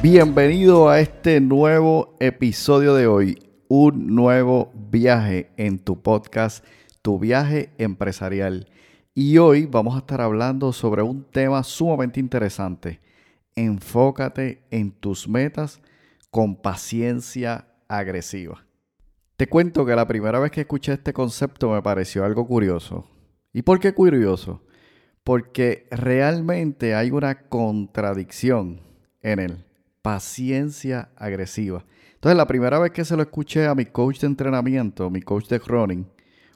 Bienvenido a este nuevo episodio de hoy, un nuevo viaje en tu podcast, tu viaje empresarial. Y hoy vamos a estar hablando sobre un tema sumamente interesante. Enfócate en tus metas con paciencia agresiva. Te cuento que la primera vez que escuché este concepto me pareció algo curioso. ¿Y por qué curioso? Porque realmente hay una contradicción en él paciencia agresiva. Entonces, la primera vez que se lo escuché a mi coach de entrenamiento, mi coach de running,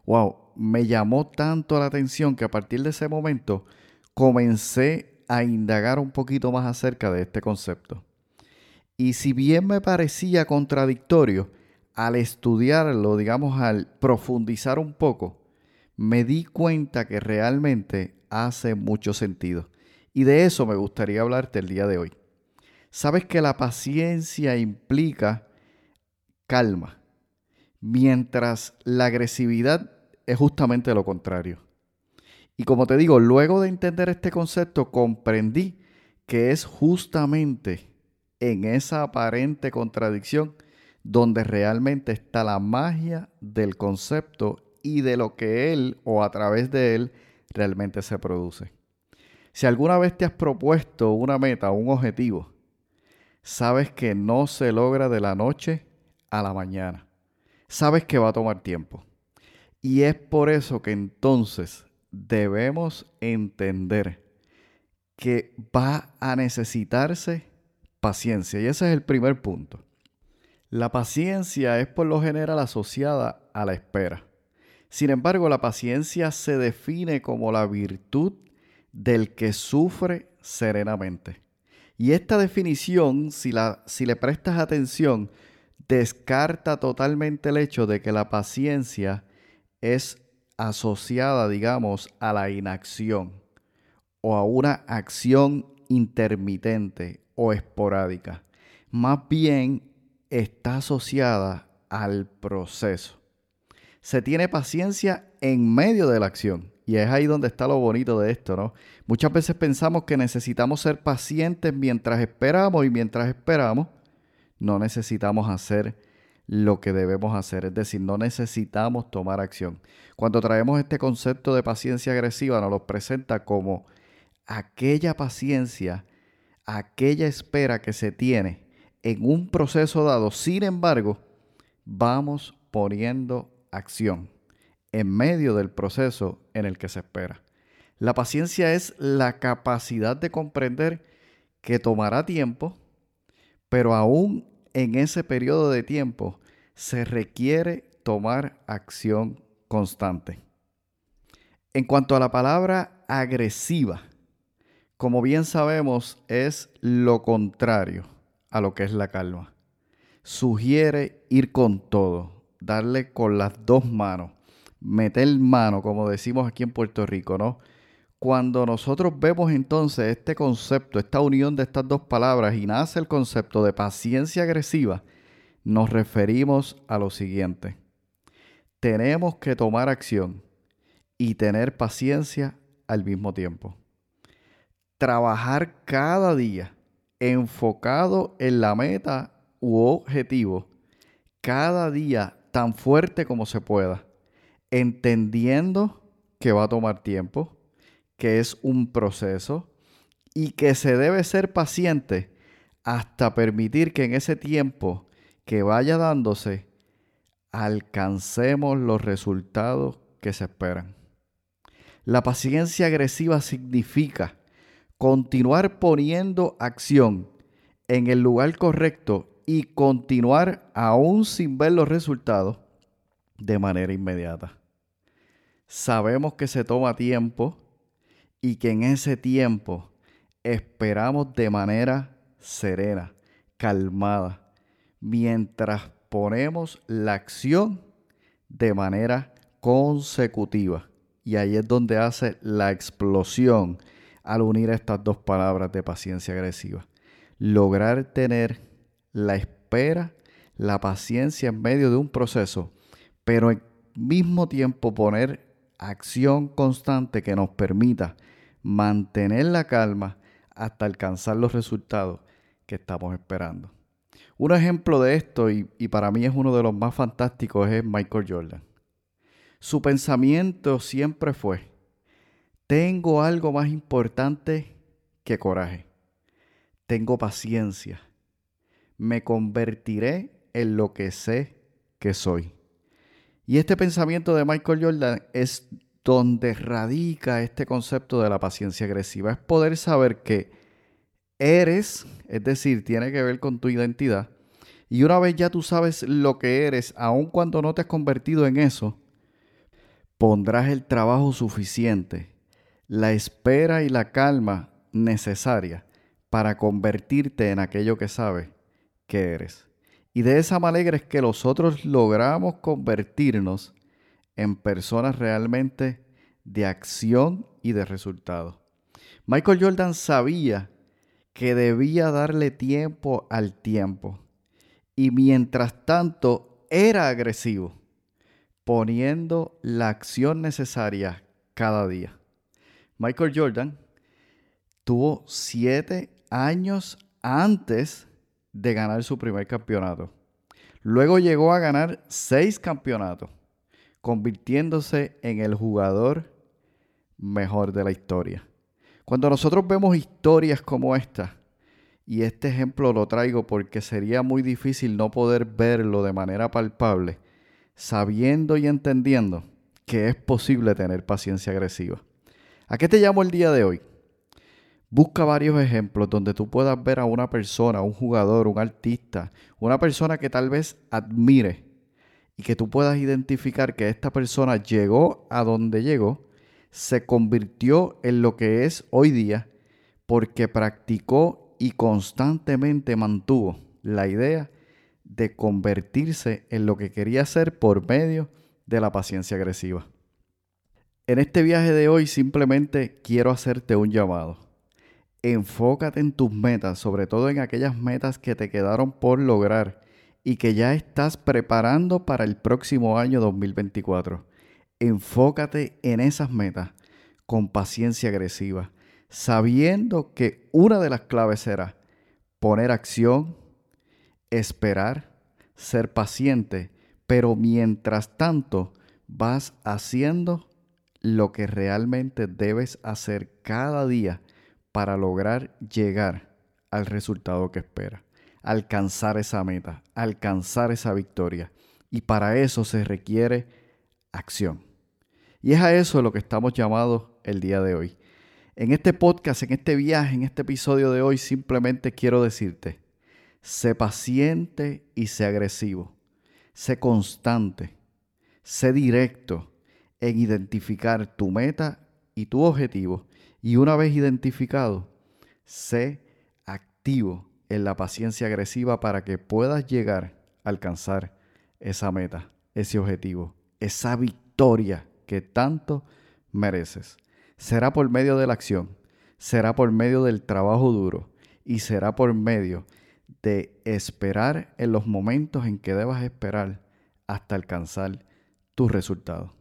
wow, me llamó tanto la atención que a partir de ese momento comencé a indagar un poquito más acerca de este concepto. Y si bien me parecía contradictorio, al estudiarlo, digamos, al profundizar un poco, me di cuenta que realmente hace mucho sentido. Y de eso me gustaría hablarte el día de hoy. Sabes que la paciencia implica calma, mientras la agresividad es justamente lo contrario. Y como te digo, luego de entender este concepto, comprendí que es justamente en esa aparente contradicción donde realmente está la magia del concepto y de lo que él o a través de él realmente se produce. Si alguna vez te has propuesto una meta, un objetivo, sabes que no se logra de la noche a la mañana. Sabes que va a tomar tiempo. Y es por eso que entonces debemos entender que va a necesitarse paciencia. Y ese es el primer punto. La paciencia es por lo general asociada a la espera. Sin embargo, la paciencia se define como la virtud del que sufre serenamente. Y esta definición, si, la, si le prestas atención, descarta totalmente el hecho de que la paciencia es asociada, digamos, a la inacción o a una acción intermitente o esporádica. Más bien está asociada al proceso. Se tiene paciencia en medio de la acción. Y es ahí donde está lo bonito de esto, ¿no? Muchas veces pensamos que necesitamos ser pacientes mientras esperamos y mientras esperamos no necesitamos hacer lo que debemos hacer, es decir, no necesitamos tomar acción. Cuando traemos este concepto de paciencia agresiva, nos lo presenta como aquella paciencia, aquella espera que se tiene en un proceso dado. Sin embargo, vamos poniendo acción en medio del proceso en el que se espera. La paciencia es la capacidad de comprender que tomará tiempo, pero aún en ese periodo de tiempo se requiere tomar acción constante. En cuanto a la palabra agresiva, como bien sabemos, es lo contrario a lo que es la calma. Sugiere ir con todo, darle con las dos manos, meter mano, como decimos aquí en Puerto Rico, ¿no? Cuando nosotros vemos entonces este concepto, esta unión de estas dos palabras y nace el concepto de paciencia agresiva, nos referimos a lo siguiente. Tenemos que tomar acción y tener paciencia al mismo tiempo. Trabajar cada día enfocado en la meta u objetivo, cada día tan fuerte como se pueda entendiendo que va a tomar tiempo, que es un proceso y que se debe ser paciente hasta permitir que en ese tiempo que vaya dándose alcancemos los resultados que se esperan. La paciencia agresiva significa continuar poniendo acción en el lugar correcto y continuar aún sin ver los resultados de manera inmediata. Sabemos que se toma tiempo y que en ese tiempo esperamos de manera serena, calmada, mientras ponemos la acción de manera consecutiva. Y ahí es donde hace la explosión al unir estas dos palabras de paciencia agresiva. Lograr tener la espera, la paciencia en medio de un proceso, pero al mismo tiempo poner acción constante que nos permita mantener la calma hasta alcanzar los resultados que estamos esperando. Un ejemplo de esto, y, para mí es uno de los más fantásticos, es Michael Jordan. Su pensamiento siempre fue, tengo algo más importante que coraje. Tengo paciencia. Me convertiré en lo que sé que soy. Y este pensamiento de Michael Jordan es donde radica este concepto de la paciencia agresiva. Es poder saber que eres, es decir, tiene que ver con tu identidad. Y una vez ya tú sabes lo que eres, aun cuando no te has convertido en eso, pondrás el trabajo suficiente, la espera y la calma necesaria para convertirte en aquello que sabes que eres. Y de esa manera es que nosotros logramos convertirnos en personas realmente de acción y de resultado. Michael Jordan sabía que debía darle tiempo al tiempo y mientras tanto era agresivo, poniendo la acción necesaria cada día. Michael Jordan tuvo siete años antes de ganar su primer campeonato. Luego llegó a ganar seis campeonatos, convirtiéndose en el jugador mejor de la historia. Cuando nosotros vemos historias como esta, y este ejemplo lo traigo porque sería muy difícil no poder verlo de manera palpable, sabiendo y entendiendo que es posible tener paciencia agresiva. ¿A qué te llamo el día de hoy? Busca varios ejemplos donde tú puedas ver a una persona, un jugador, un artista, una persona que tal vez admire y que tú puedas identificar que esta persona llegó a donde llegó, se convirtió en lo que es hoy día porque practicó y constantemente mantuvo la idea de convertirse en lo que quería ser por medio de la paciencia agresiva. En este viaje de hoy simplemente quiero hacerte un llamado enfócate en tus metas, sobre todo en aquellas metas que te quedaron por lograr y que ya estás preparando para el próximo año 2024. Enfócate en esas metas con paciencia agresiva, sabiendo que una de las claves será poner acción, esperar, ser paciente, pero mientras tanto vas haciendo lo que realmente debes hacer cada día para lograr llegar al resultado que espera, alcanzar esa meta, alcanzar esa victoria. Y para eso se requiere acción. Y es a eso lo que estamos llamados el día de hoy. En este podcast, en este viaje, en este episodio de hoy, simplemente quiero decirte, sé paciente y sé agresivo, sé constante, sé directo en identificar tu meta y tu objetivo y una vez identificado, sé activo en la paciencia agresiva para que puedas llegar a alcanzar esa meta, ese objetivo, esa victoria que tanto mereces. Será por medio de la acción, será por medio del trabajo duro y será por medio de esperar en los momentos en que debas esperar hasta alcanzar tus resultados.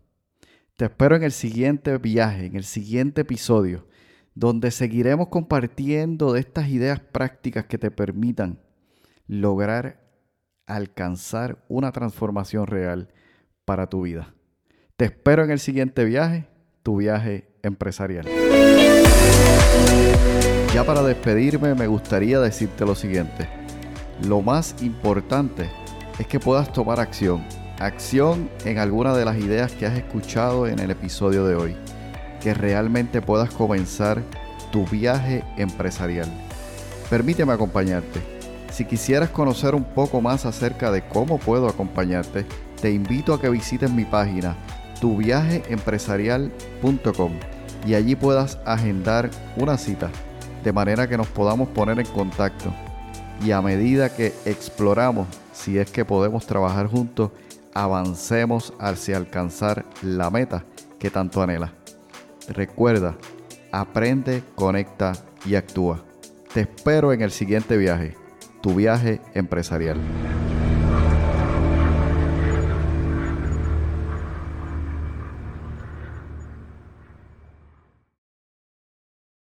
Te espero en el siguiente viaje, en el siguiente episodio donde seguiremos compartiendo de estas ideas prácticas que te permitan lograr alcanzar una transformación real para tu vida. Te espero en el siguiente viaje, tu viaje empresarial. Ya para despedirme me gustaría decirte lo siguiente. Lo más importante es que puedas tomar acción. Acción en alguna de las ideas que has escuchado en el episodio de hoy. Que realmente puedas comenzar tu viaje empresarial. Permíteme acompañarte. Si quisieras conocer un poco más acerca de cómo puedo acompañarte, te invito a que visites mi página tuviajeempresarial.com y allí puedas agendar una cita de manera que nos podamos poner en contacto y a medida que exploramos si es que podemos trabajar juntos, avancemos hacia alcanzar la meta que tanto anhela. Recuerda, aprende, conecta y actúa. Te espero en el siguiente viaje, tu viaje empresarial.